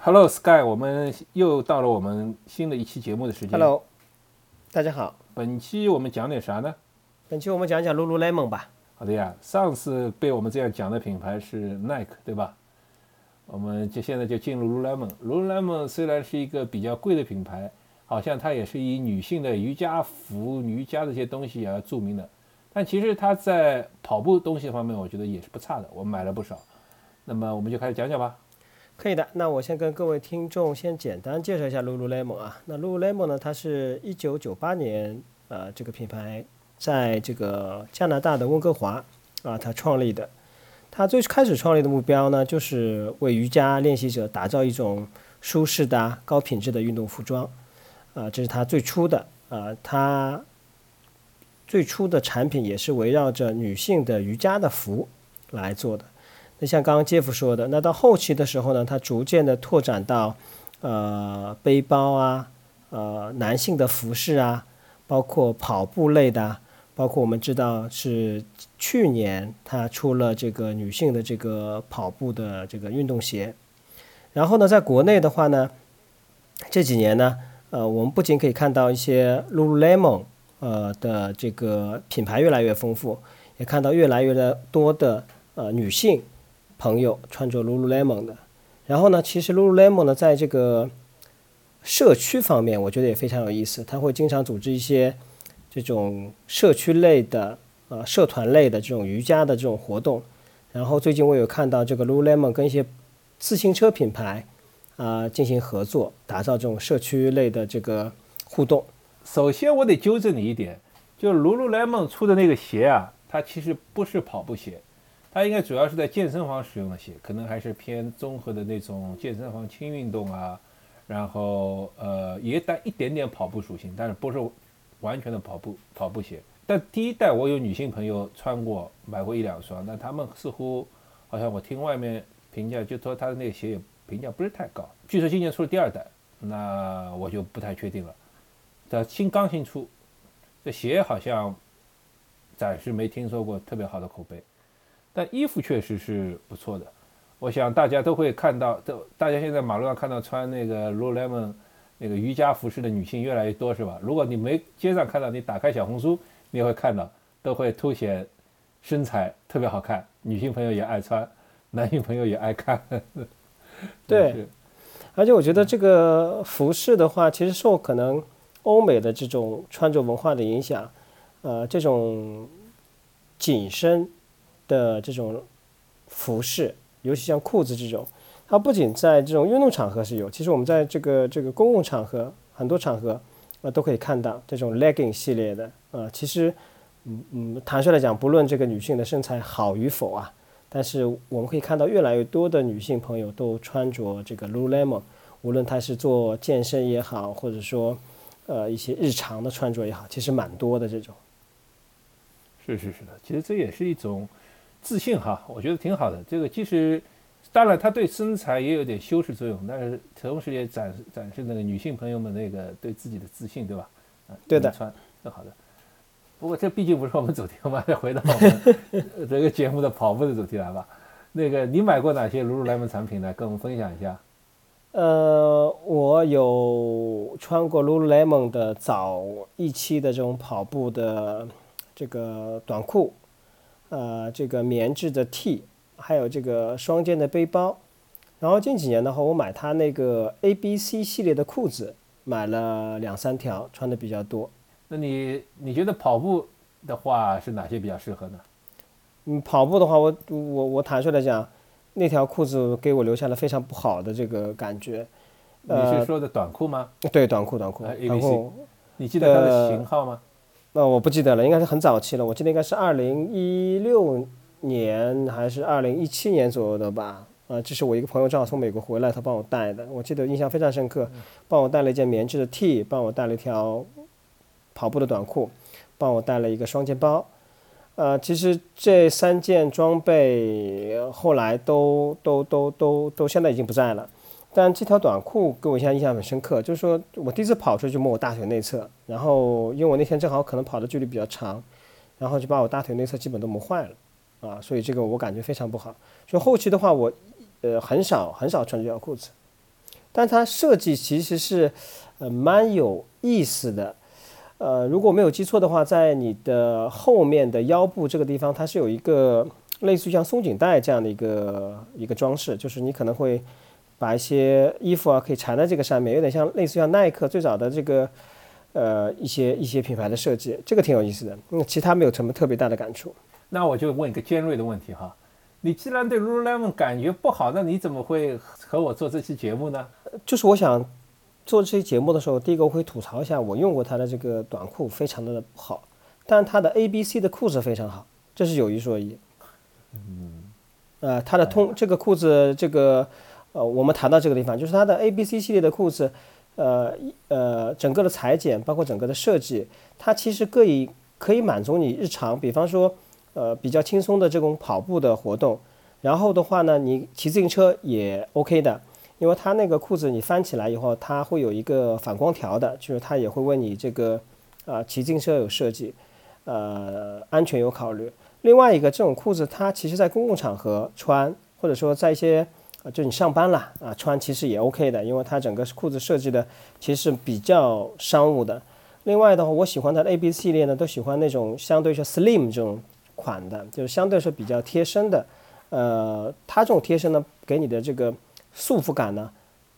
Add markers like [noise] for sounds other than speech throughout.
Hello Sky，我们又到了我们新的一期节目的时间。Hello，大家好。本期我们讲点啥呢？本期我们讲讲 Lululemon 吧。好的呀，上次被我们这样讲的品牌是 Nike，对吧？我们就现在就进入 Lululemon。Lululemon 虽然是一个比较贵的品牌，好像它也是以女性的瑜伽服、瑜伽这些东西而著名的，但其实它在跑步东西方面，我觉得也是不差的。我买了不少。那么我们就开始讲讲吧。可以的，那我先跟各位听众先简单介绍一下 Lululemon 啊。那 Lululemon 呢，它是一九九八年呃这个品牌在这个加拿大的温哥华啊它创立的。它最开始创立的目标呢，就是为瑜伽练习者打造一种舒适的、高品质的运动服装啊，这是它最初的啊，它最初的产品也是围绕着女性的瑜伽的服来做的。那像刚刚杰夫说的，那到后期的时候呢，它逐渐的拓展到，呃，背包啊，呃，男性的服饰啊，包括跑步类的，包括我们知道是去年它出了这个女性的这个跑步的这个运动鞋。然后呢，在国内的话呢，这几年呢，呃，我们不仅可以看到一些 Lululemon 呃的这个品牌越来越丰富，也看到越来越的多的呃女性。朋友穿着 Lululemon 的，然后呢，其实 Lululemon 呢，在这个社区方面，我觉得也非常有意思。他会经常组织一些这种社区类的、呃社团类的这种瑜伽的这种活动。然后最近我有看到这个 Lululemon 跟一些自行车品牌啊、进行合作，打造这种社区类的这个互动。首先，我得纠正你一点，就 Lululemon 出的那个鞋啊，它其实不是跑步鞋。它应该主要是在健身房使用的鞋，可能还是偏综合的那种健身房轻运动啊，然后呃也带一点点跑步属性，但是不是完全的跑步跑步鞋。但第一代我有女性朋友穿过，买过一两双，但她们似乎好像我听外面评价，就说她的那个鞋也评价不是太高。据说今年出了第二代，那我就不太确定了。这新刚新出，这鞋好像暂时没听说过特别好的口碑。但衣服确实是不错的，我想大家都会看到，都大家现在马路上看到穿那个 Lululemon 那个瑜伽服饰的女性越来越多，是吧？如果你没街上看到，你打开小红书，你也会看到，都会凸显身材特别好看，女性朋友也爱穿，男性朋友也爱看。[laughs] 对，而且我觉得这个服饰的话，其实受可能欧美的这种穿着文化的影响，呃，这种紧身。的这种服饰，尤其像裤子这种，它不仅在这种运动场合是有，其实我们在这个这个公共场合很多场合啊都可以看到这种 legging 系列的啊。其实，嗯嗯，坦率来讲，不论这个女性的身材好与否啊，但是我们可以看到越来越多的女性朋友都穿着这个 Lululemon，无论她是做健身也好，或者说呃一些日常的穿着也好，其实蛮多的这种。是是是的，其实这也是一种。自信哈，我觉得挺好的。这个其实，当然它对身材也有点修饰作用，但是同时也展展示那个女性朋友们那个对自己的自信，对吧？啊，对的，穿挺好的。不过这毕竟不是我们主题，我们再回到我们这个节目的跑步的主题来吧。那个你买过哪些 Lululemon 产品呢？跟我们分享一下。呃，我有穿过 Lululemon 的早一期的这种跑步的这个短裤。呃，这个棉质的 T，还有这个双肩的背包，然后近几年的话，我买它那个 A B C 系列的裤子，买了两三条，穿的比较多。那你你觉得跑步的话是哪些比较适合呢？嗯，跑步的话，我我我坦率的讲，那条裤子给我留下了非常不好的这个感觉。你是说的短裤吗？对，短裤，短裤。然后，你记得它的型号吗？那、呃、我不记得了，应该是很早期了。我记得应该是二零一六年还是二零一七年左右的吧。啊，这是我一个朋友正好从美国回来，他帮我带的，我记得印象非常深刻。帮我带了一件棉质的 T，帮我带了一条跑步的短裤，帮我带了一个双肩包。呃，其实这三件装备后来都都都都都现在已经不在了。但这条短裤给我印象印象很深刻，就是说我第一次跑出去摸我大腿内侧，然后因为我那天正好可能跑的距离比较长，然后就把我大腿内侧基本都磨坏了，啊，所以这个我感觉非常不好。所以后期的话，我呃很少很少穿这条裤子。但它设计其实是呃蛮有意思的。呃，如果没有记错的话，在你的后面的腰部这个地方，它是有一个类似于像松紧带这样的一个一个装饰，就是你可能会把一些衣服啊可以缠在这个上面，有点像类似于像耐克最早的这个呃一些一些品牌的设计，这个挺有意思的。嗯，其他没有什么特别大的感触。那我就问一个尖锐的问题哈，你既然对 Lululemon 感觉不好，那你怎么会和我做这期节目呢？就是我想。做这期节目的时候，第一个我会吐槽一下，我用过它的这个短裤，非常的不好。但它的 A、B、C 的裤子非常好，这是有一说一。嗯。呃，它的通这个裤子，这个呃，我们谈到这个地方，就是它的 A、B、C 系列的裤子，呃呃，整个的裁剪，包括整个的设计，它其实可以可以满足你日常，比方说呃比较轻松的这种跑步的活动，然后的话呢，你骑自行车也 OK 的。因为它那个裤子你翻起来以后，它会有一个反光条的，就是它也会为你这个，啊骑自行车有设计，呃安全有考虑。另外一个这种裤子，它其实在公共场合穿，或者说在一些，就你上班了啊穿，其实也 OK 的，因为它整个裤子设计的其实是比较商务的。另外的话，我喜欢它的 A B 系列呢，都喜欢那种相对是 slim 这种款的，就是相对是比较贴身的。呃，它这种贴身呢，给你的这个。束缚感呢，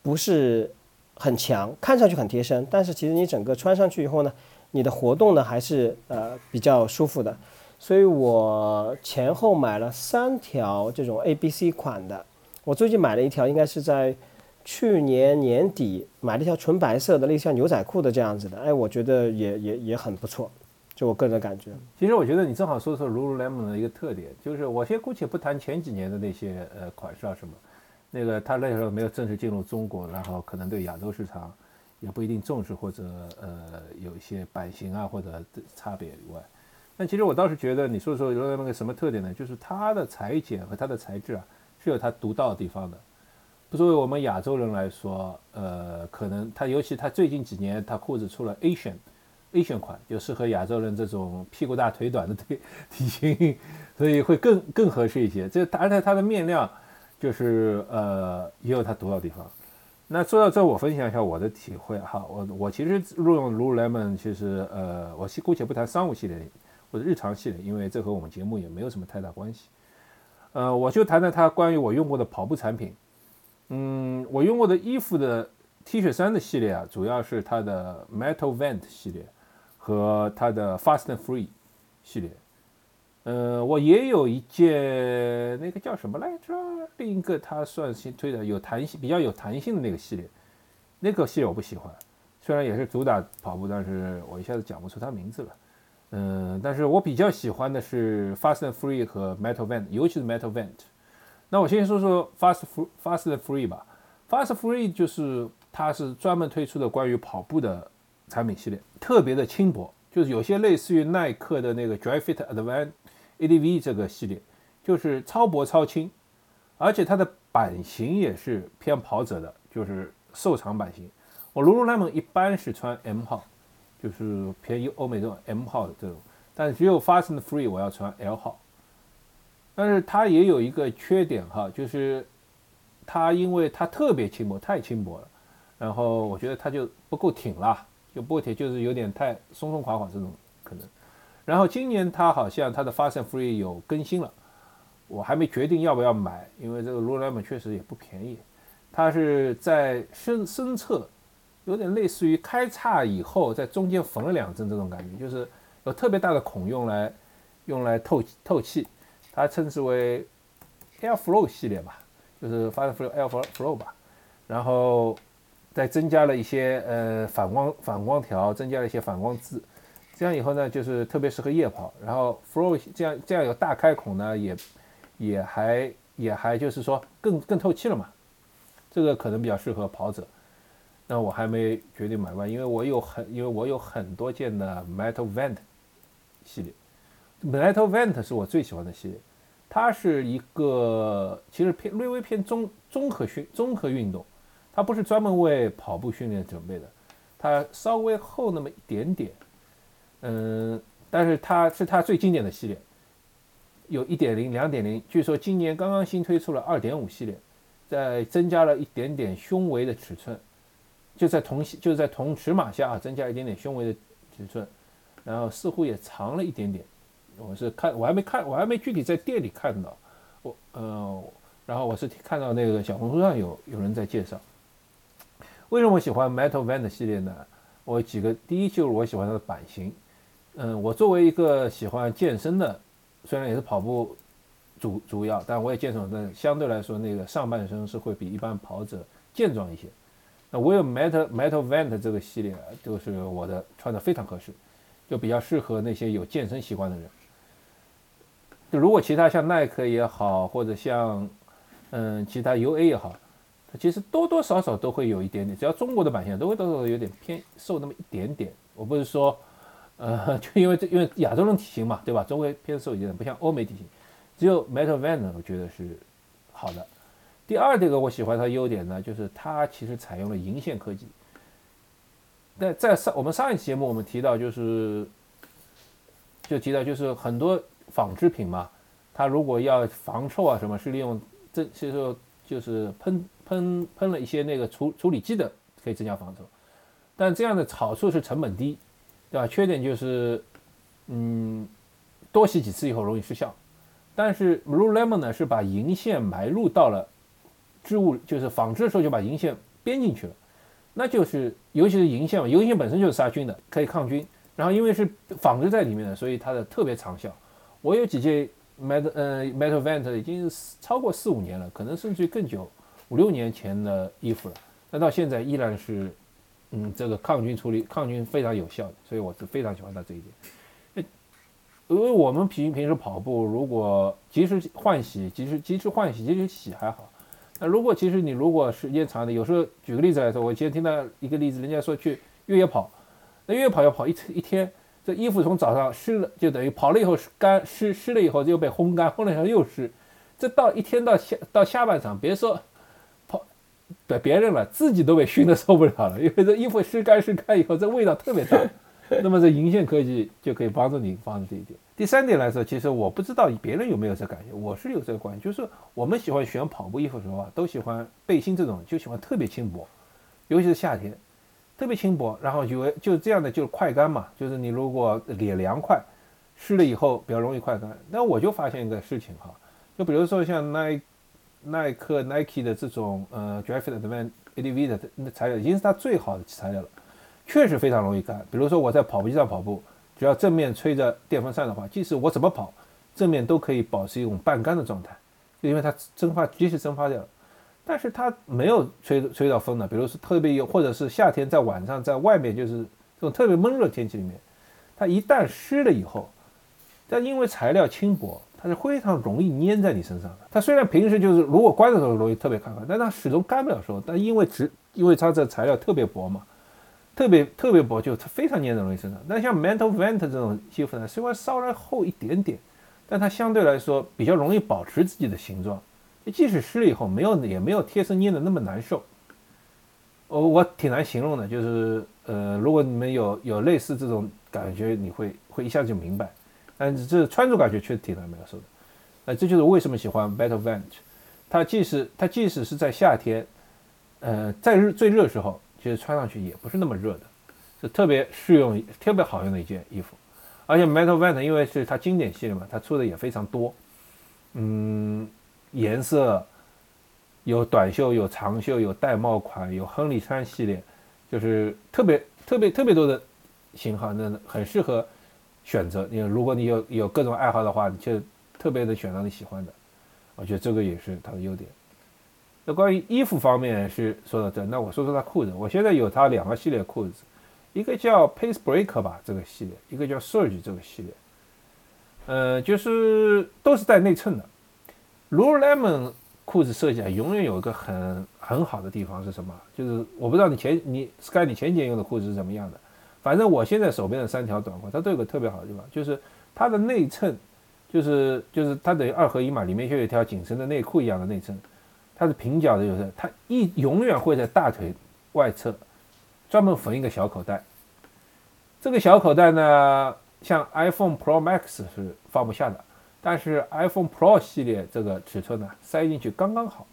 不是很强，看上去很贴身，但是其实你整个穿上去以后呢，你的活动呢还是呃比较舒服的。所以我前后买了三条这种 A B C 款的。我最近买了一条，应该是在去年年底买了一条纯白色的，类似像牛仔裤的这样子的。哎，我觉得也也也很不错，就我个人感觉。其实我觉得你正好说说 Lululemon 的一个特点，就是我先姑且不谈前几年的那些呃款式啊什么。那个他那时候没有正式进入中国，然后可能对亚洲市场也不一定重视，或者呃有一些版型啊或者差别以外，但其实我倒是觉得你说说有那个什么特点呢？就是它的裁剪和它的材质啊是有它独到的地方的。作为我们亚洲人来说，呃，可能它尤其它最近几年它裤子出了 Asian Asian 款，就适合亚洲人这种屁股大腿短的 [laughs] 体体型，所以会更更合适一些。这而且它的面料。就是呃，也有它独到的地方。那说到这，我分享一下我的体会哈。我我其实录用 Lululemon，其实呃，我姑且不谈商务系列或者日常系列，因为这和我们节目也没有什么太大关系。呃，我就谈谈它关于我用过的跑步产品。嗯，我用过的衣服的 T 恤衫的系列啊，主要是它的 Metal Vent 系列和它的 Fast and Free 系列。呃，我也有一件那个叫什么来着？另一个它算新推的，有弹性、比较有弹性的那个系列，那个系列我不喜欢。虽然也是主打跑步，但是我一下子讲不出它名字了。嗯，但是我比较喜欢的是 Fast and Free 和 Metal Vent，尤其是 Metal Vent。那我先说说 Fast Fast and Free 吧。Fast Free 就是它是专门推出的关于跑步的产品系列，特别的轻薄，就是有些类似于耐克的那个 Dry Fit Advanced。ADV 这个系列就是超薄超轻，而且它的版型也是偏跑者的，就是瘦长版型。我 Lululemon 一般是穿 M 号，就是便宜欧美这种 M 号的这种，但只有 Fast and Free 我要穿 L 号。但是它也有一个缺点哈，就是它因为它特别轻薄，太轻薄了，然后我觉得它就不够挺了，就不挺，就是有点太松松垮垮这种可能。然后今年它好像它的 Fast and Free 有更新了，我还没决定要不要买，因为这个 Lululemon 确实也不便宜。它是在身身侧，有点类似于开叉以后在中间缝了两针这种感觉，就是有特别大的孔用来用来透透气。它称之为 Air Flow 系列吧，就是 Fastflow Air Flow 吧。然后再增加了一些呃反光反光条，增加了一些反光字。这样以后呢，就是特别适合夜跑。然后 Flow 这样这样有大开孔呢，也也还也还就是说更更透气了嘛。这个可能比较适合跑者。那我还没决定买完，因为我有很因为我有很多件的 Metal Vent 系列。Metal Vent 是我最喜欢的系列，它是一个其实偏略微偏综综合训综合运动，它不是专门为跑步训练准备的，它稍微厚那么一点点。嗯，但是它是它最经典的系列，有一点零、两点零，据说今年刚刚新推出了二点五系列，再增加了一点点胸围的尺寸，就在同就在同尺码下啊，增加一点点胸围的尺寸，然后似乎也长了一点点。我是看我还没看，我还没具体在店里看到，我呃，然后我是看到那个小红书上有有人在介绍。为什么我喜欢 Metal Vent 系列呢？我几个，第一就是我喜欢它的版型。嗯，我作为一个喜欢健身的，虽然也是跑步主主要，但我也健身，但相对来说那个上半身是会比一般跑者健壮一些。那我有 Metal Metal Vent 这个系列，就是我的穿的非常合适，就比较适合那些有健身习惯的人。就如果其他像耐克也好，或者像嗯其他 UA 也好。它其实多多少少都会有一点点，只要中国的版型都会多少有点偏瘦那么一点点。我不是说，呃，[laughs] 就因为这因为亚洲人体型嘛，对吧？中国偏瘦一点，不像欧美体型。只有 Metal Vent，我觉得是好的。第二这个我喜欢它的优点呢，就是它其实采用了银线科技。那在上我们上一期节目我们提到就是就提到就是很多纺织品嘛，它如果要防臭啊什么，是利用这其实就是喷。喷喷了一些那个处处理剂的，可以增加防臭，但这样的好处是成本低，对吧？缺点就是，嗯，多洗几次以后容易失效。但是 Blue Lemon 呢，是把银线埋入到了织物，就是纺织的时候就把银线编进去了，那就是尤其是银线嘛，银线本身就是杀菌的，可以抗菌。然后因为是纺织在里面的，所以它的特别长效。我有几件 Metal 呃 Metal Vent 已经超过四五年了，可能甚至于更久。五六年前的衣服了，那到现在依然是，嗯，这个抗菌处理抗菌非常有效的，所以我是非常喜欢它这一点。因为我们平平时跑步，如果及时换洗，及时及时换洗，及时洗还好。那如果其实你如果时间长的，有时候举个例子来说，我今天听到一个例子，人家说去越野跑，那越野跑要跑一一天，这衣服从早上湿了，就等于跑了以后干湿湿了以后又被烘干，烘了以后又湿，这到一天到下到下半场，别说跑。对别人了，自己都被熏得受不了了，因为这衣服湿干湿干以后，这味道特别大。那么这银线科技就可以帮助你防止这一点。第三点来说，其实我不知道别人有没有这感觉，我是有这个观点，就是我们喜欢选跑步衣服的时候啊，都喜欢背心这种，就喜欢特别轻薄，尤其是夏天，特别轻薄，然后就就这样的就是快干嘛，就是你如果脸凉快，湿了以后比较容易快干。那我就发现一个事情哈，就比如说像耐。耐克 Nike 的这种呃 Graphite Advanced ADV 的材料已经是它最好的材料了，确实非常容易干。比如说我在跑步机上跑步，只要正面吹着电风扇的话，即使我怎么跑，正面都可以保持一种半干的状态，就因为它蒸发及时蒸发掉了。但是它没有吹吹到风的，比如说特别有或者是夏天在晚上在外面就是这种特别闷热天气里面，它一旦湿了以后，但因为材料轻薄。它是非常容易粘在你身上的。它虽然平时就是如果关的时候容易特别看看，但它始终干不了时候，但因为只，因为它这材料特别薄嘛，特别特别薄，就它非常粘在容易身上。那像 mental vent 这种衣服呢，虽然稍微厚一点点，但它相对来说比较容易保持自己的形状，即使湿了以后没有也没有贴身粘的那么难受。我我挺难形容的，就是呃，如果你们有有类似这种感觉，你会会一下子就明白。但是这穿着感觉确实挺难描述的，呃，这就是为什么喜欢 Battle Vent，它即使它即使是在夏天，呃，在日最热的时候，其实穿上去也不是那么热的，是特别适用、特别好用的一件衣服。而且 Metal Vent 因为是它经典系列嘛，它出的也非常多，嗯，颜色有短袖、有长袖、有戴帽款、有亨利穿系列，就是特别特别特别多的型号，那很适合。选择你，如果你有有各种爱好的话，你就特别的选到你喜欢的，我觉得这个也是它的优点。那关于衣服方面是说到这，那我说说它裤子。我现在有它两个系列裤子，一个叫 Pace Break 吧这个系列，一个叫 Surge 这个系列。呃，就是都是带内衬的。Lululemon 裤子设计啊，永远有一个很很好的地方是什么？就是我不知道你前你 Sky 你前几年用的裤子是怎么样的。反正我现在手边的三条短裤，它都有个特别好的地方，就是它的内衬，就是就是它等于二合一嘛，里面就有一条紧身的内裤一样的内衬，它是平角的，有的它一永远会在大腿外侧专门缝一个小口袋。这个小口袋呢，像 iPhone Pro Max 是放不下的，但是 iPhone Pro 系列这个尺寸呢，塞进去刚刚好。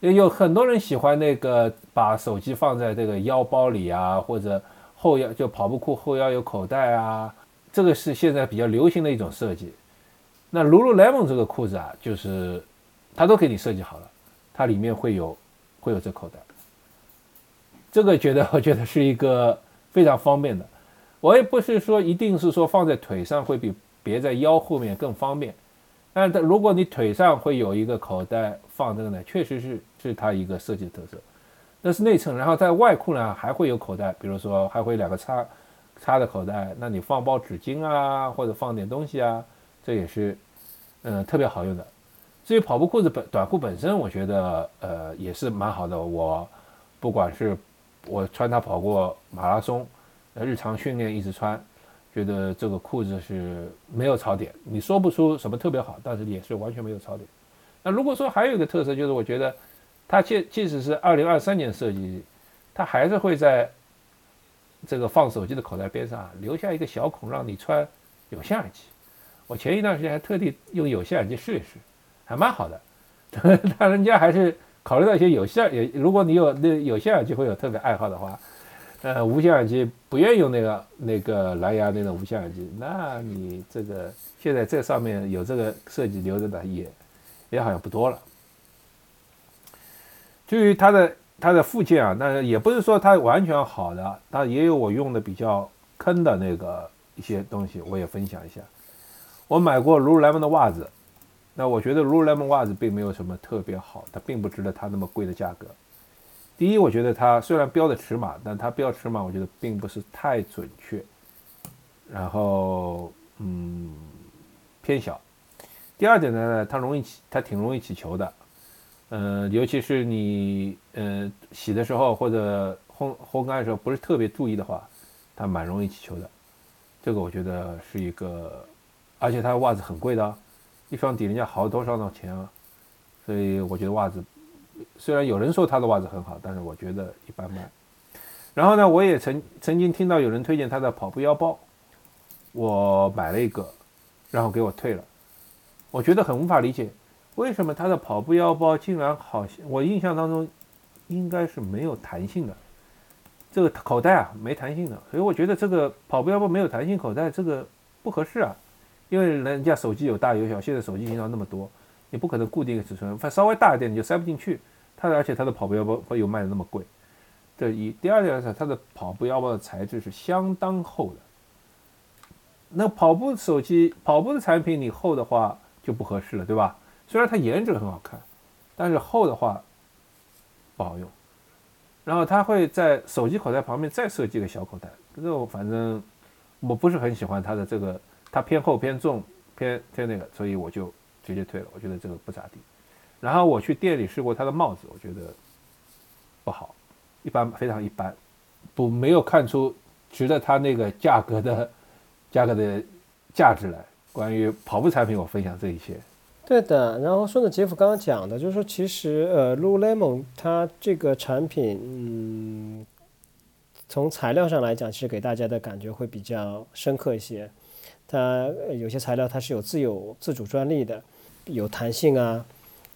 也有很多人喜欢那个把手机放在这个腰包里啊，或者后腰就跑步裤后腰有口袋啊，这个是现在比较流行的一种设计。那 Lululemon 这个裤子啊，就是它都给你设计好了，它里面会有会有这口袋。这个觉得 [laughs] 我觉得是一个非常方便的。我也不是说一定是说放在腿上会比别在腰后面更方便，但是如果你腿上会有一个口袋放这个呢，确实是是它一个设计的特色。那是内衬，然后在外裤呢还会有口袋，比如说还会两个插插的口袋，那你放包纸巾啊，或者放点东西啊，这也是嗯特别好用的。至于跑步裤子本短裤本身，我觉得呃也是蛮好的。我不管是我穿它跑过马拉松。呃日常训练一直穿，觉得这个裤子是没有槽点。你说不出什么特别好，但是也是完全没有槽点。那如果说还有一个特色，就是我觉得它即即使是二零二三年设计，它还是会在这个放手机的口袋边上留下一个小孔，让你穿有线耳机。我前一段时间还特地用有线耳机试一试，还蛮好的。[laughs] 但人家还是考虑到一些有线，也如果你有那有线耳机会有特别爱好的话。呃，无线耳机不愿意用那个那个蓝牙那种无线耳机，那你这个现在这上面有这个设计留着的也也好像不多了。至于它的它的附件啊，那也不是说它完全好的，它也有我用的比较坑的那个一些东西，我也分享一下。我买过 Lululemon 的袜子，那我觉得 Lululemon 袜子并没有什么特别好，它并不值得它那么贵的价格。第一，我觉得它虽然标的尺码，但它标尺码我觉得并不是太准确，然后嗯偏小。第二点呢，它容易起，它挺容易起球的，嗯，尤其是你嗯洗的时候或者烘烘干的时候不是特别注意的话，它蛮容易起球的。这个我觉得是一个，而且它的袜子很贵的，一双抵人家好多少的钱啊，所以我觉得袜子。虽然有人说他的袜子很好，但是我觉得一般般。然后呢，我也曾曾经听到有人推荐他的跑步腰包，我买了一个，然后给我退了。我觉得很无法理解，为什么他的跑步腰包竟然好像我印象当中应该是没有弹性的，这个口袋啊没弹性的，所以我觉得这个跑步腰包没有弹性口袋这个不合适啊，因为人家手机有大有小，现在手机型号那么多。你不可能固定一个尺寸，它稍微大一点你就塞不进去。它而且它的跑步腰包会有卖的那么贵。这一第二点是它的跑步腰包的材质是相当厚的。那跑步手机、跑步的产品你厚的话就不合适了，对吧？虽然它颜值很好看，但是厚的话不好用。然后它会在手机口袋旁边再设计个小口袋，这个反正我不是很喜欢它的这个，它偏厚偏重偏偏那个，所以我就。直接退了，我觉得这个不咋地。然后我去店里试过他的帽子，我觉得不好，一般，非常一般，不没有看出值得他那个价格的价格的价值来。关于跑步产品，我分享这一些。对的。然后顺着杰夫刚刚讲的，就是说其实呃，Lululemon 它这个产品，嗯，从材料上来讲，其实给大家的感觉会比较深刻一些。它有些材料它是有自有自主专利的。有弹性啊，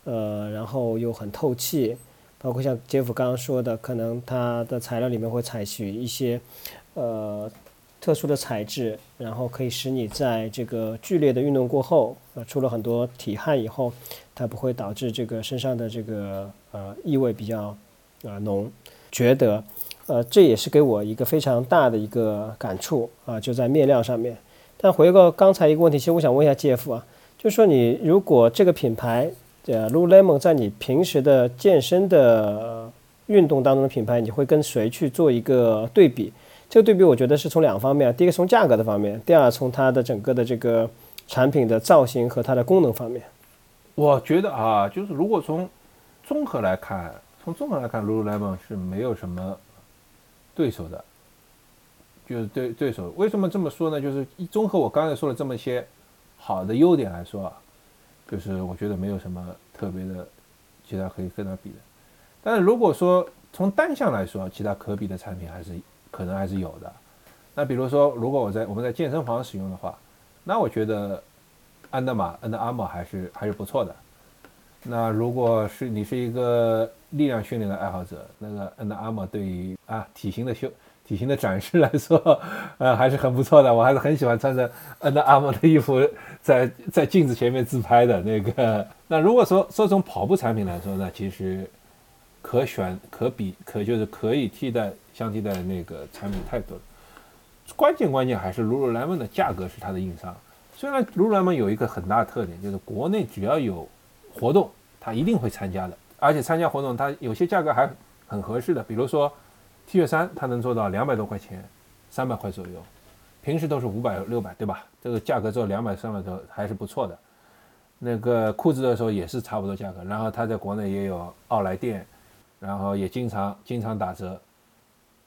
呃，然后又很透气，包括像杰夫刚刚说的，可能它的材料里面会采取一些呃特殊的材质，然后可以使你在这个剧烈的运动过后，呃，出了很多体汗以后，它不会导致这个身上的这个呃异味比较呃浓。觉得呃这也是给我一个非常大的一个感触啊，就在面料上面。但回过刚才一个问题，其实我想问一下 GF 啊。就说你如果这个品牌，呃，Lululemon 在你平时的健身的运动当中的品牌，你会跟谁去做一个对比？这个对比我觉得是从两方面，第一个从价格的方面，第二从它的整个的这个产品的造型和它的功能方面。我觉得啊，就是如果从综合来看，从综合来看，Lululemon 是没有什么对手的，就是对对手。为什么这么说呢？就是一综合我刚才说了这么些。好的优点来说啊，就是我觉得没有什么特别的其他可以跟它比的。但是如果说从单项来说，其他可比的产品还是可能还是有的。那比如说，如果我在我们在健身房使用的话，那我觉得安德玛、安德阿玛还是还是不错的。那如果是你是一个力量训练的爱好者，那个 Under Armour 对于啊体型的修体型的展示来说，呃还是很不错的。我还是很喜欢穿着 Under Armour 的衣服在在镜子前面自拍的那个。那如果说说从跑步产品来说呢，其实可选可比可就是可以替代相替代的那个产品太多了。关键关键还是 Lululemon 的价格是它的硬伤。虽然 Lululemon 有一个很大的特点，就是国内只要有活动，它一定会参加的，而且参加活动它有些价格还很合适的，比如说 T 恤衫，它能做到两百多块钱，三百块左右，平时都是五百六百，对吧？这个价格做两百三百多还是不错的。那个裤子的时候也是差不多价格，然后它在国内也有奥莱店，然后也经常经常打折。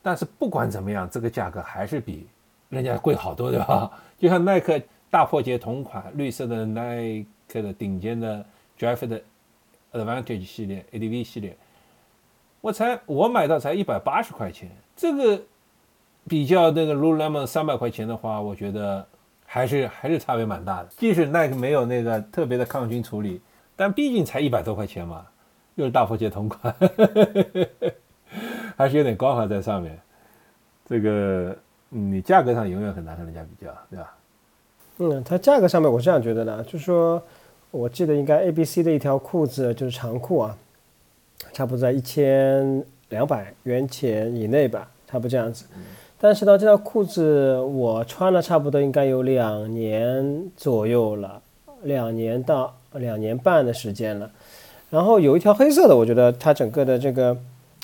但是不管怎么样，这个价格还是比人家贵好多，对吧？[laughs] 就像耐克大破节同款绿色的耐克的顶尖的 Drift 的 Advantage 系列 ADV 系列，我才我买到才一百八十块钱，这个比较那个 Lululemon 三百块钱的话，我觉得还是还是差别蛮大的。即使耐克没有那个特别的抗菌处理，但毕竟才一百多块钱嘛，又是大佛节同款。[laughs] 还是有点光环在上面，这个你价格上永远很难和人家比较，对吧？嗯，它价格上面我是这样觉得的，就是说，我记得应该 A B C 的一条裤子就是长裤啊，差不多在一千两百元钱以内吧，差不多这样子。但是呢，这条裤子我穿了差不多应该有两年左右了，两年到两年半的时间了。然后有一条黑色的，我觉得它整个的这个。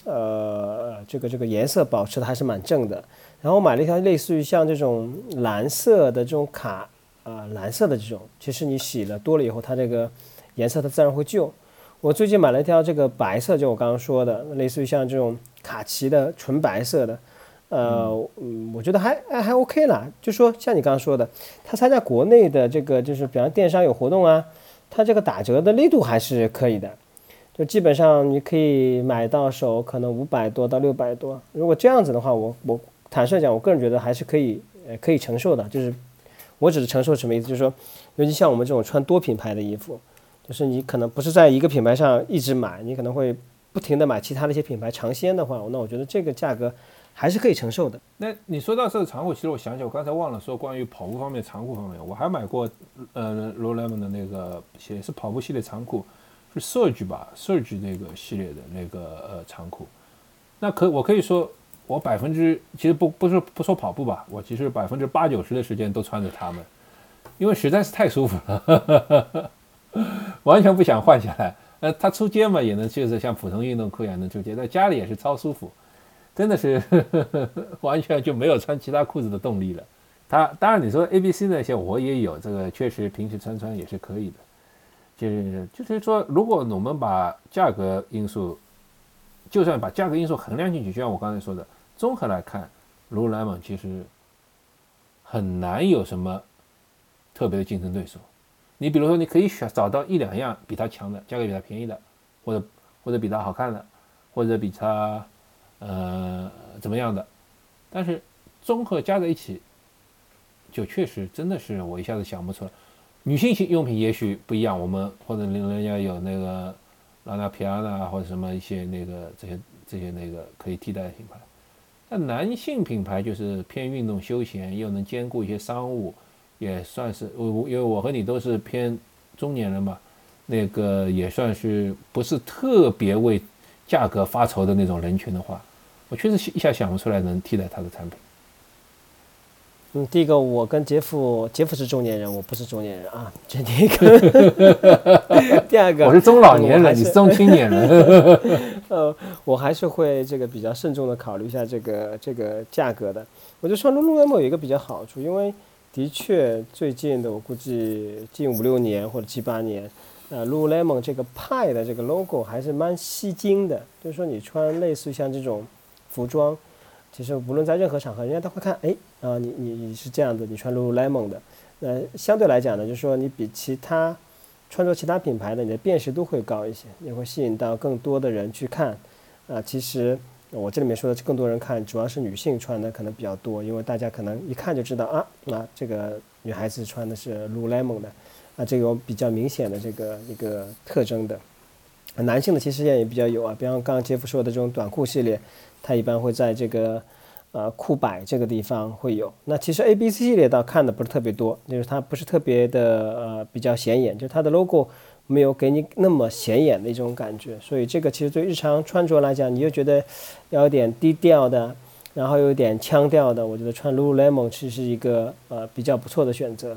呃，这个这个颜色保持的还是蛮正的。然后买了一条类似于像这种蓝色的这种卡啊，蓝色的这种，其实你洗了多了以后，它这个颜色它自然会旧。我最近买了一条这个白色，就我刚刚说的，类似于像这种卡其的纯白色的，呃，嗯，我觉得还还还 OK 啦。就说像你刚刚说的，它参加国内的这个，就是比方电商有活动啊，它这个打折的力度还是可以的。就基本上你可以买到手，可能五百多到六百多。如果这样子的话，我我坦率讲，我个人觉得还是可以，呃，可以承受的。就是我只是承受什么意思？就是说，尤其像我们这种穿多品牌的衣服，就是你可能不是在一个品牌上一直买，你可能会不停的买其他的一些品牌尝鲜的话，那我觉得这个价格还是可以承受的。那你说到这个长裤，其实我想起我刚才忘了说关于跑步方面长裤方面，我还买过呃罗莱蒙的那个鞋是跑步系列长裤。Surge 吧，Surge 那个系列的那个呃长裤，那可我可以说，我百分之其实不不是不说跑步吧，我其实百分之八九十的时间都穿着它们，因为实在是太舒服了，[laughs] 完全不想换下来。[laughs] 呃，它出街嘛也能就是像普通运动裤一样能出街，在家里也是超舒服，真的是 [laughs] 完全就没有穿其他裤子的动力了。它当然你说 A B C 那些我也有，这个确实平时穿穿也是可以的。就是就是说，如果我们把价格因素，就算把价格因素衡量进去，就像我刚才说的，综合来看，Lululemon 其实很难有什么特别的竞争对手。你比如说，你可以选找到一两样比它强的，价格比它便宜的，或者或者比它好看的，或者比它呃怎么样的，但是综合加在一起，就确实真的是我一下子想不出来。女性性用品也许不一样，我们或者人家有那个拉拉皮亚纳或者什么一些那个这些这些那个可以替代的品牌。那男性品牌就是偏运动休闲，又能兼顾一些商务，也算是我因为我和你都是偏中年人嘛，那个也算是不是特别为价格发愁的那种人群的话，我确实一下想不出来能替代它的产品。嗯，第一个，我跟杰夫，杰夫是中年人，我不是中年人啊，[laughs] 这第一个。[laughs] 第二个，我是中老年人，你是中青年人。[laughs] 呃，我还是会这个比较慎重的考虑一下这个这个价格的。我就说，Lululemon 有一个比较好处，因为的确最近的我估计近五六年或者七八年，呃，Lululemon 这个派的这个 logo 还是蛮吸睛的。就是说，你穿类似像这种服装。其实无论在任何场合，人家都会看，哎，啊，你你你是这样的，你穿 Lululemon 的，呃，相对来讲呢，就是说你比其他穿着其他品牌的，你的辨识度会高一些，也会吸引到更多的人去看。啊，其实我这里面说的更多人看，主要是女性穿的可能比较多，因为大家可能一看就知道啊，啊，这个女孩子穿的是 Lululemon 的，啊，这个比较明显的这个一个特征的。男性的其实现在也比较有啊，比方刚刚杰夫说的这种短裤系列，它一般会在这个呃裤摆这个地方会有。那其实 A B C 系列倒看的不是特别多，就是它不是特别的呃比较显眼，就是它的 logo 没有给你那么显眼的一种感觉。所以这个其实对日常穿着来讲，你就觉得要有点低调的，然后有点腔调的，我觉得穿 Lululemon 其实是一个呃比较不错的选择。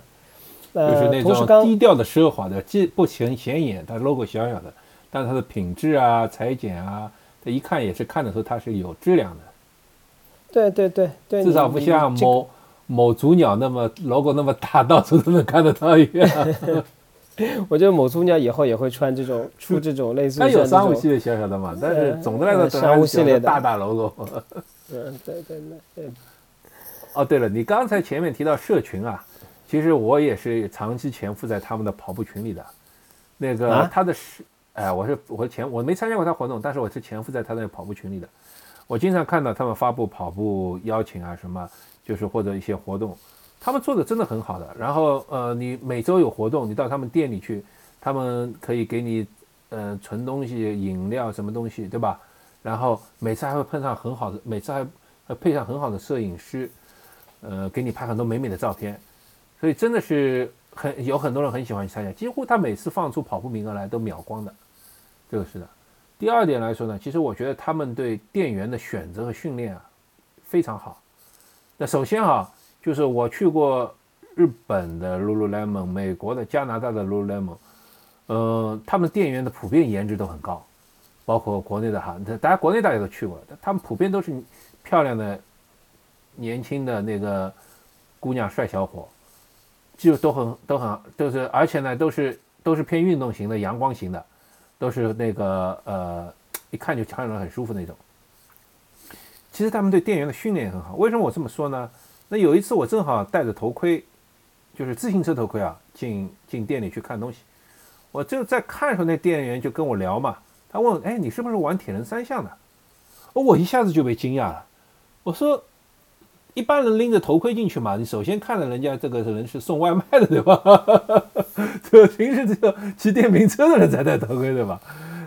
就是那种低调的奢华的，既不显显眼，但 logo 小小的，但是它的品质啊、裁剪啊，它一看也是看得出它是有质量的，对对对对，至少不像某某足鸟那么 logo 那么大，[laughs] 到处都能看得到一样。[laughs] [laughs] 我觉得某足鸟以后也会穿这种出这种类似于它有商务系列小小的嘛，但是总的来说商务系列的大大 logo。[laughs] 嗯对对对对哦，对了，你刚才前面提到社群啊，其实我也是长期潜伏在他们的跑步群里的。那个、啊他的是，哎，我是我是潜我没参加过他活动，但是我是潜伏在他的跑步群里的。我经常看到他们发布跑步邀请啊什么，就是或者一些活动，他们做的真的很好的。然后呃，你每周有活动，你到他们店里去，他们可以给你呃存东西、饮料什么东西，对吧？然后每次还会碰上很好的，每次还配上很好的摄影师，呃，给你拍很多美美的照片，所以真的是很有很多人很喜欢去参加，几乎他每次放出跑步名额来都秒光的，这个是的。第二点来说呢，其实我觉得他们对店员的选择和训练啊非常好。那首先哈、就是我去过日本的 Lululemon、美国的、加拿大的 Lululemon，呃，他们店员的普遍颜值都很高，包括国内的哈，大家国内大家都去过，他们普遍都是漂亮的、年轻的那个姑娘、帅小伙，就都很都很就是，而且呢都是都是偏运动型的、阳光型的，都是那个呃，一看就穿着很舒服那种。其实他们对店员的训练也很好。为什么我这么说呢？那有一次我正好戴着头盔，就是自行车头盔啊，进进店里去看东西。我就在看的时候，那店员就跟我聊嘛，他问：“哎，你是不是玩铁人三项的？”，我一下子就被惊讶了。我说：“一般人拎着头盔进去嘛，你首先看了人家这个人是送外卖的，对吧？[laughs] 这平时只有骑电瓶车的人才戴头盔，对吧？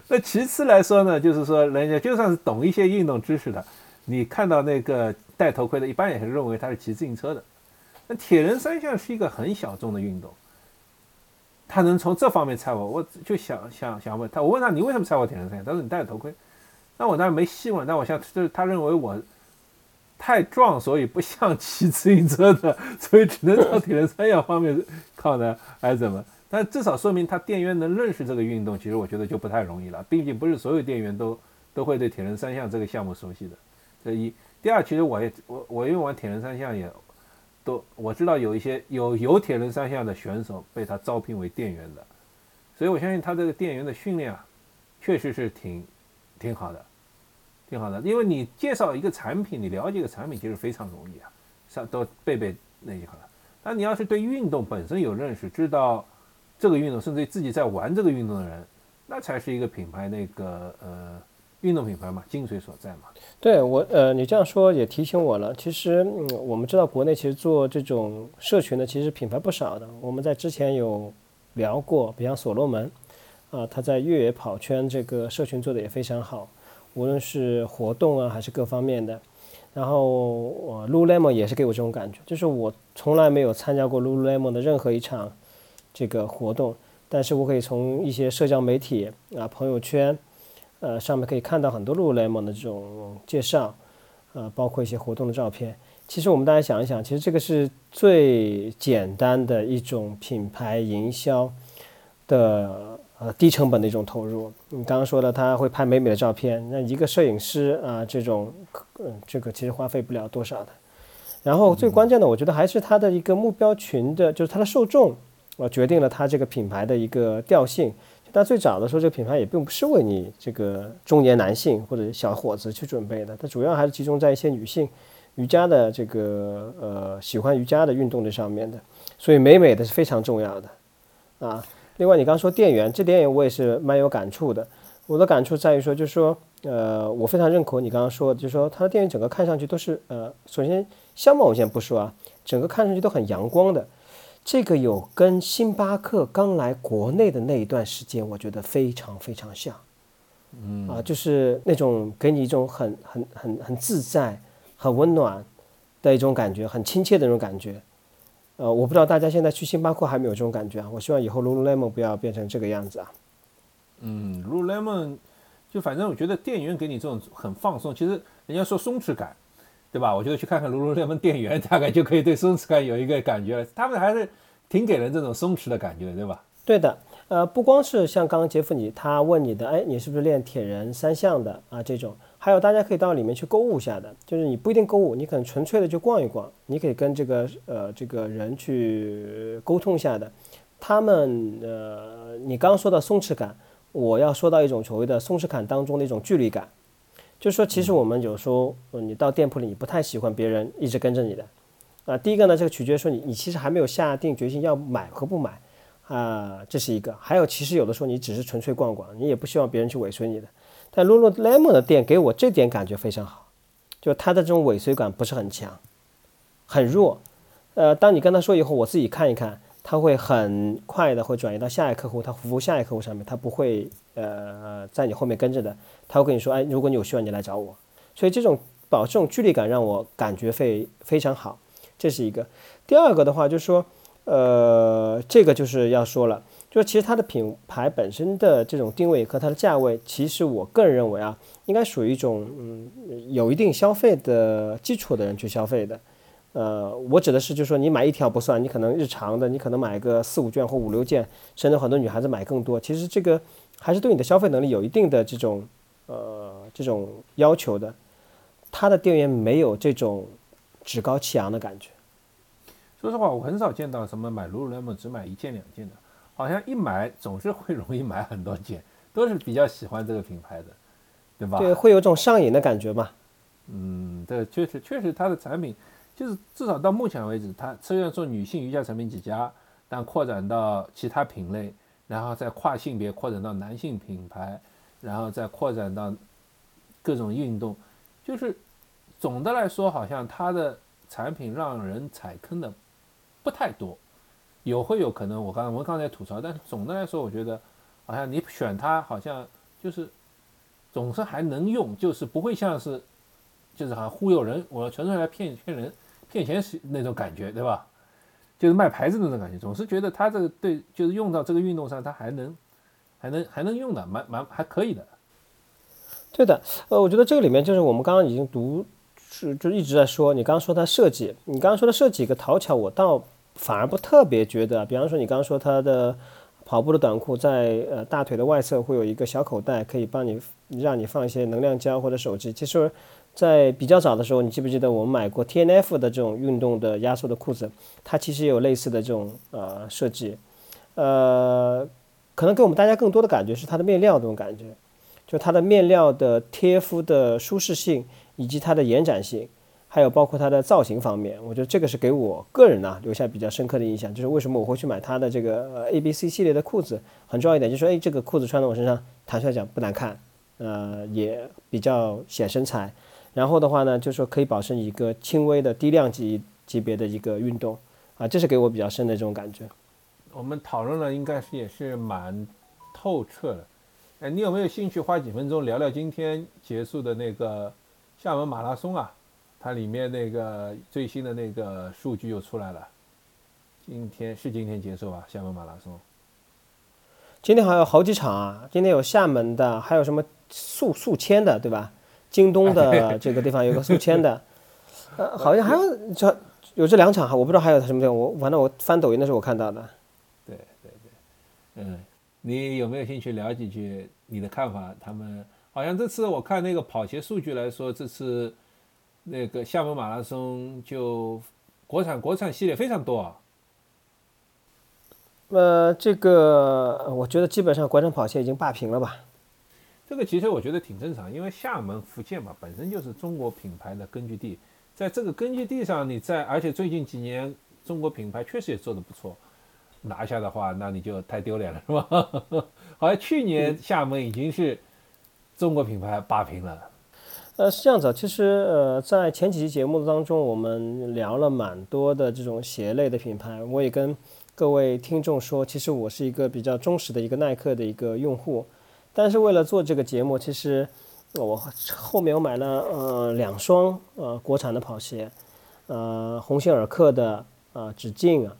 那其次来说呢，就是说人家就算是懂一些运动知识的，你看到那个戴头盔的，一般也是认为他是骑自行车的。那铁人三项是一个很小众的运动，他能从这方面猜我，我就想想想问他，我问他你为什么猜我铁人三项？他说你戴着头盔。那我当然没细问，那我想就是他认为我太壮，所以不像骑自行车的，[laughs] 所以只能朝铁人三项方面靠呢，还是怎么？但至少说明他店员能认识这个运动，其实我觉得就不太容易了。毕竟不是所有店员都都会对铁人三项这个项目熟悉的。这一，第二，其实我也我我因为玩铁人三项也都我知道有一些有有铁人三项的选手被他招聘为店员的，所以我相信他这个店员的训练啊，确实是挺挺好的，挺好的。因为你介绍一个产品，你了解一个产品其实非常容易啊，上都背背那就好了。但你要是对运动本身有认识，知道这个运动，甚至于自己在玩这个运动的人，那才是一个品牌那个呃运动品牌嘛，精髓所在嘛。对我呃，你这样说也提醒我了。其实，嗯，我们知道国内其实做这种社群的，其实品牌不少的。我们在之前有聊过，比方所罗门，啊，他在越野跑圈这个社群做的也非常好，无论是活动啊还是各方面的。然后我 Lululemon 也是给我这种感觉，就是我从来没有参加过 Lululemon 的任何一场这个活动，但是我可以从一些社交媒体啊、朋友圈。呃，上面可以看到很多路雷蒙的这种介绍，呃，包括一些活动的照片。其实我们大家想一想，其实这个是最简单的一种品牌营销的呃低成本的一种投入。你刚刚说的，他会拍美美的照片，那一个摄影师啊、这种，嗯、这个其实花费不了多少的。然后最关键的，我觉得还是它的一个目标群的，就是它的受众，呃，决定了它这个品牌的一个调性。但最早的时候，这个品牌也并不是为你这个中年男性或者小伙子去准备的，它主要还是集中在一些女性瑜伽的这个呃喜欢瑜伽的运动这上面的，所以美美的是非常重要的啊。另外，你刚说店员，这点我也是蛮有感触的。我的感触在于说，就是说，呃，我非常认可你刚刚说的，就是说它的店员整个看上去都是呃，首先相貌我先不说啊，整个看上去都很阳光的。这个有跟星巴克刚来国内的那一段时间，我觉得非常非常像。嗯啊，就是那种给你一种很很很很自在、很温暖的一种感觉，很亲切的那种感觉。呃，我不知道大家现在去星巴克还没有这种感觉啊？我希望以后 Lululemon 不要变成这个样子啊。嗯，Lululemon 就反正我觉得店员给你这种很放松，其实人家说松弛感，对吧？我觉得去看看 Lululemon 店员，[laughs] 大概就可以对松弛感有一个感觉了。他们还是挺给人这种松弛的感觉，对吧？对的。呃，不光是像刚刚杰夫你他问你的，哎，你是不是练铁人三项的啊？这种，还有大家可以到里面去购物一下的，就是你不一定购物，你可能纯粹的就逛一逛，你可以跟这个呃这个人去沟通一下的。他们呃，你刚刚说到松弛感，我要说到一种所谓的松弛感当中的一种距离感，就是说，其实我们有时候你到店铺里，你不太喜欢别人一直跟着你的啊。第一个呢，这个取决于说你你其实还没有下定决心要买和不买。啊，这是一个。还有，其实有的时候你只是纯粹逛逛，你也不希望别人去尾随你的。但 Lululemon 的店给我这点感觉非常好，就它的这种尾随感不是很强，很弱。呃，当你跟他说以后，我自己看一看，他会很快的会转移到下一客户，他服务下一客户上面，他不会呃在你后面跟着的。他会跟你说，哎，如果你有需要，你来找我。所以这种保这种距离感让我感觉非非常好，这是一个。第二个的话就是说。呃，这个就是要说了，就是其实它的品牌本身的这种定位和它的价位，其实我个人认为啊，应该属于一种嗯有一定消费的基础的人去消费的。呃，我指的是，就是说你买一条不算，你可能日常的，你可能买个四五件或五六件，甚至很多女孩子买更多，其实这个还是对你的消费能力有一定的这种呃这种要求的。它的店员没有这种趾高气扬的感觉。说实话，我很少见到什么买 Lululemon 只买一件两件的，好像一买总是会容易买很多件，都是比较喜欢这个品牌的，对吧？对，会有种上瘾的感觉嘛。嗯，对，确实确实它的产品，就是至少到目前为止，它虽然说女性瑜伽产品几家，但扩展到其他品类，然后再跨性别扩展到男性品牌，然后再扩展到各种运动，就是总的来说，好像它的产品让人踩坑的。不太多，有会有可能。我刚我刚才吐槽，但是总的来说，我觉得好像你选它，好像就是总是还能用，就是不会像是就是好像忽悠人，我纯粹来骗骗人、骗钱是那种感觉，对吧？就是卖牌子那种感觉，总是觉得它这个对，就是用到这个运动上，它还能还能还能用的，蛮蛮还可以的。对的，呃，我觉得这个里面就是我们刚刚已经读是就一直在说，你刚刚说它设计，你刚刚说的设计一个讨巧，我倒。反而不特别觉得，比方说你刚刚说它的跑步的短裤在呃大腿的外侧会有一个小口袋，可以帮你让你放一些能量胶或者手机。其实，在比较早的时候，你记不记得我们买过 T N F 的这种运动的压缩的裤子？它其实也有类似的这种呃设计，呃，可能给我们大家更多的感觉是它的面料这种感觉，就它的面料的贴肤的舒适性以及它的延展性。还有包括它的造型方面，我觉得这个是给我个人呢留下比较深刻的印象。就是为什么我会去买它的这个 A B C 系列的裤子，很重要一点就是说，哎，这个裤子穿在我身上，坦率讲不难看，呃，也比较显身材。然后的话呢，就是说可以保证一个轻微的低量级级别的一个运动，啊，这是给我比较深的这种感觉。我们讨论了应该是也是蛮透彻的。哎，你有没有兴趣花几分钟聊聊今天结束的那个厦门马拉松啊？它里面那个最新的那个数据又出来了，今天是今天结束吧？厦门马拉松，今天还有好几场啊！今天有厦门的，还有什么宿宿迁的，对吧？京东的 [laughs] 这个地方有个宿迁的，[laughs] 呃，好像还有这有这两场哈，我不知道还有什么地方，我反正我翻抖音的时候我看到的。对对对，嗯，你有没有兴趣聊几句你的看法？他们好像这次我看那个跑鞋数据来说，这次。那个厦门马拉松就国产国产系列非常多啊。呃，这个我觉得基本上国产跑鞋已经霸屏了吧。这个其实我觉得挺正常，因为厦门、福建嘛，本身就是中国品牌的根据地，在这个根据地上，你在而且最近几年中国品牌确实也做得不错，拿下的话那你就太丢脸了，是吧？[laughs] 好像去年厦门已经是中国品牌霸屏了。呃，是这样子，其实呃，在前几期节目当中，我们聊了蛮多的这种鞋类的品牌。我也跟各位听众说，其实我是一个比较忠实的一个耐克的一个用户。但是为了做这个节目，其实我后面我买了呃两双呃国产的跑鞋，呃鸿星尔克的呃止境啊，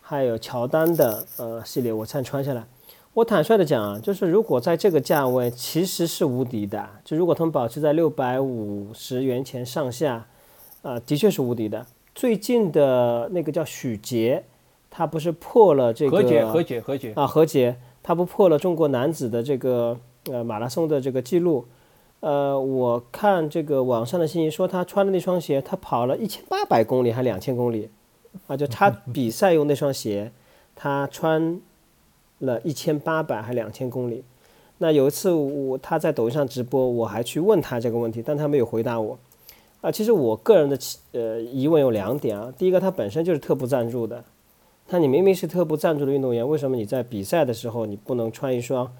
还有乔丹的呃系列，我才穿下来。我坦率的讲啊，就是如果在这个价位，其实是无敌的。就如果他们保持在六百五十元钱上下，啊，的确是无敌的。最近的那个叫许杰，他不是破了这个啊何洁，他不破了中国男子的这个呃马拉松的这个记录。呃，我看这个网上的信息说，他穿的那双鞋，他跑了一千八百公里还两千公里，啊，就他 [laughs] 比赛用那双鞋，他穿。了一千八百还两千公里，那有一次我他在抖音上直播，我还去问他这个问题，但他没有回答我。啊，其实我个人的呃疑问有两点啊，第一个他本身就是特步赞助的，那你明明是特步赞助的运动员，为什么你在比赛的时候你不能穿一双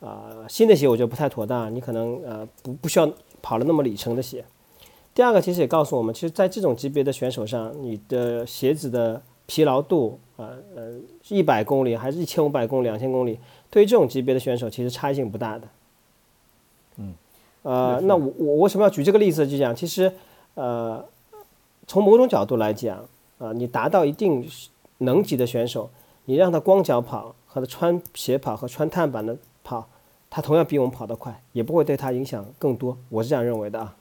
啊新的鞋？我觉得不太妥当，你可能呃不不需要跑了那么里程的鞋。第二个其实也告诉我们，其实在这种级别的选手上，你的鞋子的疲劳度啊呃。一百公里还是一千五百公里、两千公里，对于这种级别的选手，其实差异性不大的。嗯，呃，那我我为什么要举这个例子？就讲，其实，呃，从某种角度来讲，啊，你达到一定能级的选手，你让他光脚跑和他穿鞋跑和穿碳板的跑，他同样比我们跑得快，也不会对他影响更多。我是这样认为的啊。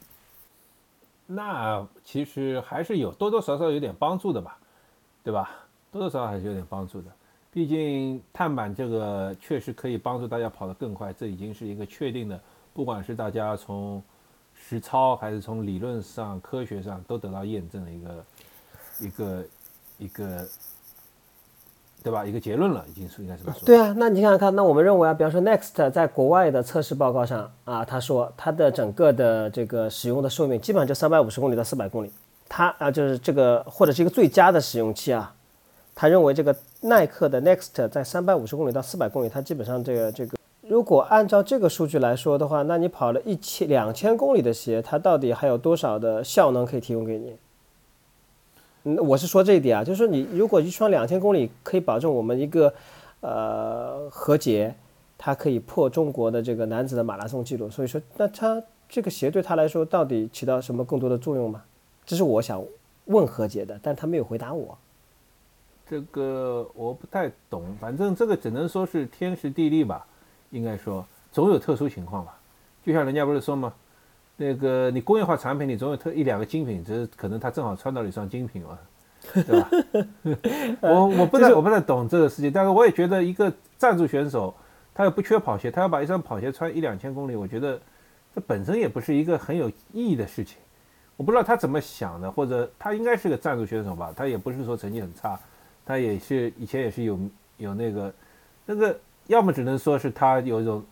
那其实还是有多多少少有点帮助的吧，对吧？多多少少还是有点帮助的，毕竟碳板这个确实可以帮助大家跑得更快，这已经是一个确定的，不管是大家从实操还是从理论上、科学上都得到验证的一个一个一个，对吧？一个结论了，已经是应该这么说。对啊，那你想想看，那我们认为啊，比方说 Next 在国外的测试报告上啊，他说它的整个的这个使用的寿命基本上就三百五十公里到四百公里，它啊就是这个或者是一个最佳的使用期啊。他认为这个耐克的 Next 在三百五十公里到四百公里，它基本上这个这个，如果按照这个数据来说的话，那你跑了一千两千公里的鞋，它到底还有多少的效能可以提供给你？嗯，我是说这一点啊，就是说你如果一双两千公里可以保证我们一个呃和解，它可以破中国的这个男子的马拉松记录，所以说那它这个鞋对他来说到底起到什么更多的作用吗？这是我想问何洁的，但他没有回答我。这个我不太懂，反正这个只能说是天时地利吧，应该说总有特殊情况吧。就像人家不是说嘛，那个你工业化产品你总有特一两个精品，只是可能他正好穿到了一双精品嘛，[laughs] 对吧？[laughs] 我我不太我不太懂这个事情，但是我也觉得一个赞助选手，他又不缺跑鞋，他要把一双跑鞋穿一两千公里，我觉得这本身也不是一个很有意义的事情。我不知道他怎么想的，或者他应该是个赞助选手吧，他也不是说成绩很差。他也是以前也是有有那个那个，要么只能说是他有一种，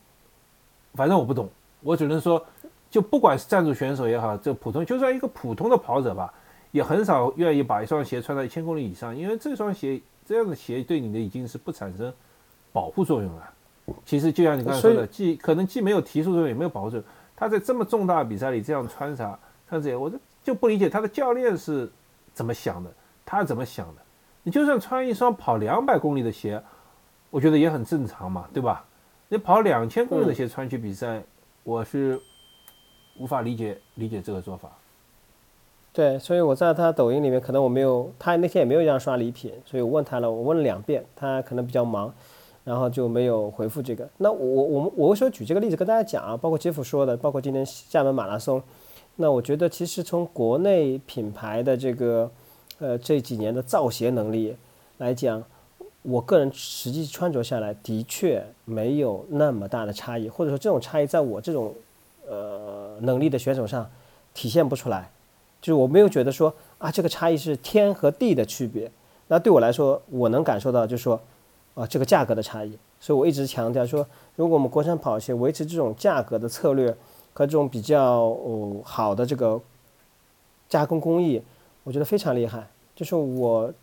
反正我不懂，我只能说，就不管是赞助选手也好，这普通就算一个普通的跑者吧，也很少愿意把一双鞋穿到一千公里以上，因为这双鞋这样的鞋对你的已经是不产生保护作用了。其实就像你刚才说的，既可能既没有提速作用，也没有保护作用。他在这么重大的比赛里这样穿啥穿这些，我就就不理解他的教练是怎么想的，他怎么想的。你就算穿一双跑两百公里的鞋，我觉得也很正常嘛，对吧？你跑两千公里的鞋穿去比赛，我是无法理解理解这个做法。对，所以我在他抖音里面，可能我没有，他那天也没有让刷礼品，所以我问他了，我问了两遍，他可能比较忙，然后就没有回复这个。那我我们我为什么举这个例子跟大家讲啊？包括杰夫说的，包括今天厦门马拉松，那我觉得其实从国内品牌的这个。呃，这几年的造鞋能力来讲，我个人实际穿着下来的确没有那么大的差异，或者说这种差异在我这种呃能力的选手上体现不出来，就是我没有觉得说啊这个差异是天和地的区别。那对我来说，我能感受到就是说啊这个价格的差异，所以我一直强调说，如果我们国产跑鞋维持这种价格的策略和这种比较哦好的这个加工工艺。我觉得非常厉害，就是我，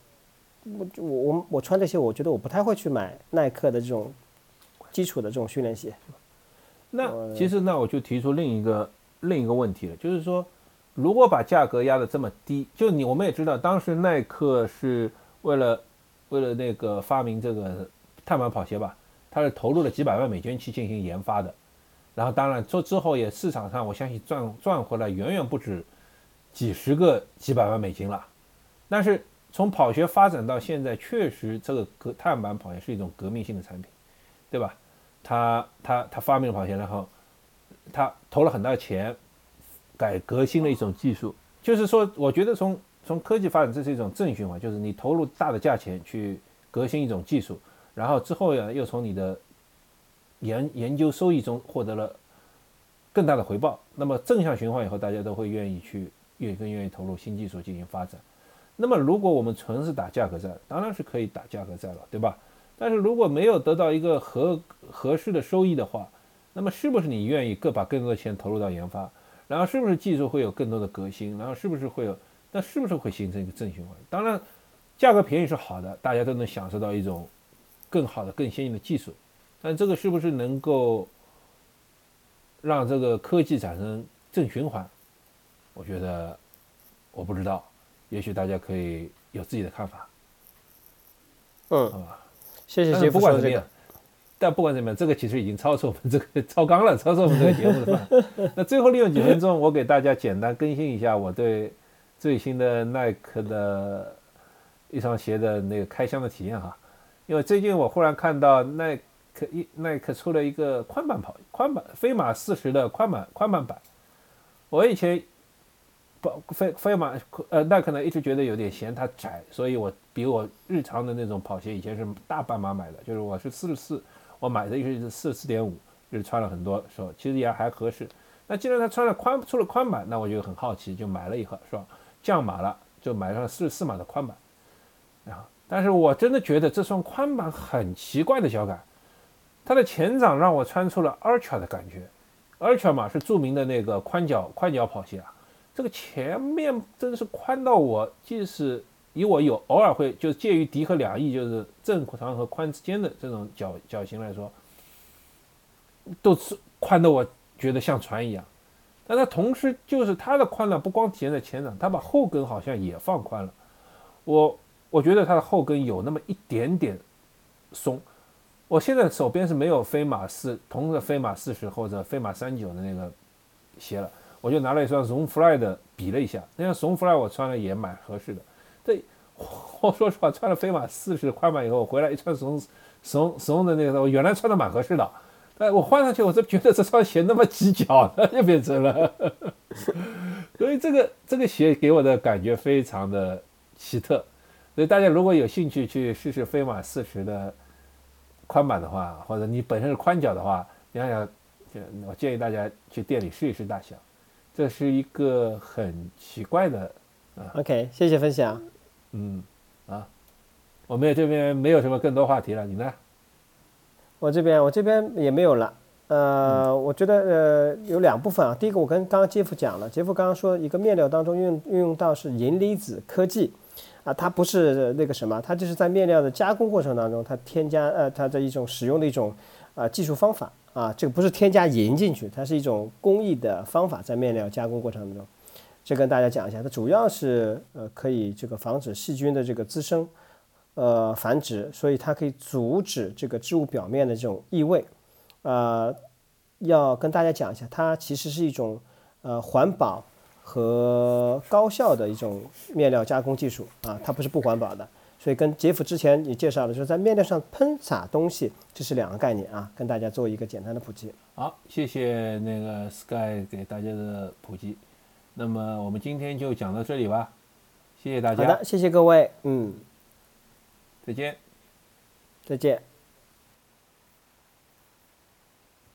我我我我穿这些，我觉得我不太会去买耐克的这种基础的这种训练鞋。那其实那我就提出另一个另一个问题了，就是说，如果把价格压得这么低，就你我们也知道，当时耐克是为了为了那个发明这个碳板跑鞋吧，它是投入了几百万美金去进行研发的，然后当然做之后也市场上我相信赚赚回来远远不止几十个几百万美金了。但是从跑鞋发展到现在，确实这个革碳板跑鞋是一种革命性的产品，对吧？他他他发明了跑鞋，然后他投了很大钱，改革新的一种技术。就是说，我觉得从从科技发展，这是一种正循环，就是你投入大的价钱去革新一种技术，然后之后呀，又从你的研研究收益中获得了更大的回报。那么正向循环以后，大家都会愿意去越更愿意投入新技术进行发展。那么如果我们纯是打价格战，当然是可以打价格战了，对吧？但是如果没有得到一个合合适的收益的话，那么是不是你愿意各把更多的钱投入到研发？然后是不是技术会有更多的革新？然后是不是会有？那是不是会形成一个正循环？当然，价格便宜是好的，大家都能享受到一种更好的、更先进的技术。但这个是不是能够让这个科技产生正循环？我觉得我不知道，也许大家可以有自己的看法。嗯，好吧。谢谢杰夫说这个。但不管怎么样，这个其实已经超出我们这个超纲了，超出我们这个节目的范。那最后利用几分钟，我给大家简单更新一下我对最新的耐克的一双鞋的那个开箱的体验哈。因为最近我忽然看到耐克一耐克出了一个宽版跑宽版飞马四十的宽版宽版版。我以前不飞飞马呃耐克呢一直觉得有点嫌它窄，所以我比我日常的那种跑鞋以前是大半码买的，就是我是四十四。我买的一直是四十四点五，就是穿了很多时候，其实也还合适。那既然他穿了宽出了宽版，那我就很好奇，就买了一盒，是吧？降码了，就买上四十四码的宽版。啊，但是我真的觉得这双宽版很奇怪的脚感，它的前掌让我穿出了 Ultra 的感觉。Ultra 嘛是著名的那个宽脚宽脚跑鞋啊，这个前面真是宽到我即使。以我有偶尔会就是介于迪和两翼，就是正长和宽之间的这种脚脚型来说，都是宽的，我觉得像船一样。但它同时就是它的宽呢，不光体现在前掌，它把后跟好像也放宽了。我我觉得它的后跟有那么一点点松。我现在手边是没有飞马四同的飞马四十或者飞马三九的那个鞋了，我就拿了一双 Zoom Fly 的比了一下，那双 Zoom Fly 我穿了也蛮合适的。这，我说实话，穿了飞马四十宽版以后，回来一穿松松松的那个，我原来穿的蛮合适的，但我换上去，我就觉得这双鞋那么挤脚，就变成了。[laughs] 所以这个这个鞋给我的感觉非常的奇特。所以大家如果有兴趣去试试飞马四十的宽版的话，或者你本身是宽脚的话，你想想，我建议大家去店里试一试大小。这是一个很奇怪的啊。OK，谢谢分享。嗯，啊，我们这边没有什么更多话题了，你呢？我这边我这边也没有了。呃，我觉得呃有两部分啊。第一个，我跟刚刚杰夫讲了，杰夫刚刚说一个面料当中运运用到是银离子科技，啊，它不是那个什么，它就是在面料的加工过程当中，它添加呃它的一种使用的一种啊技术方法啊，这个不是添加银进去，它是一种工艺的方法，在面料加工过程中。这跟大家讲一下，它主要是呃可以这个防止细菌的这个滋生，呃繁殖，所以它可以阻止这个织物表面的这种异味。呃，要跟大家讲一下，它其实是一种呃环保和高效的一种面料加工技术啊，它不是不环保的。所以跟杰夫之前也介绍了，就是在面料上喷洒东西，这是两个概念啊，跟大家做一个简单的普及。好，谢谢那个 Sky 给大家的普及。那么我们今天就讲到这里吧，谢谢大家。好的，谢谢各位，嗯，再见，再见。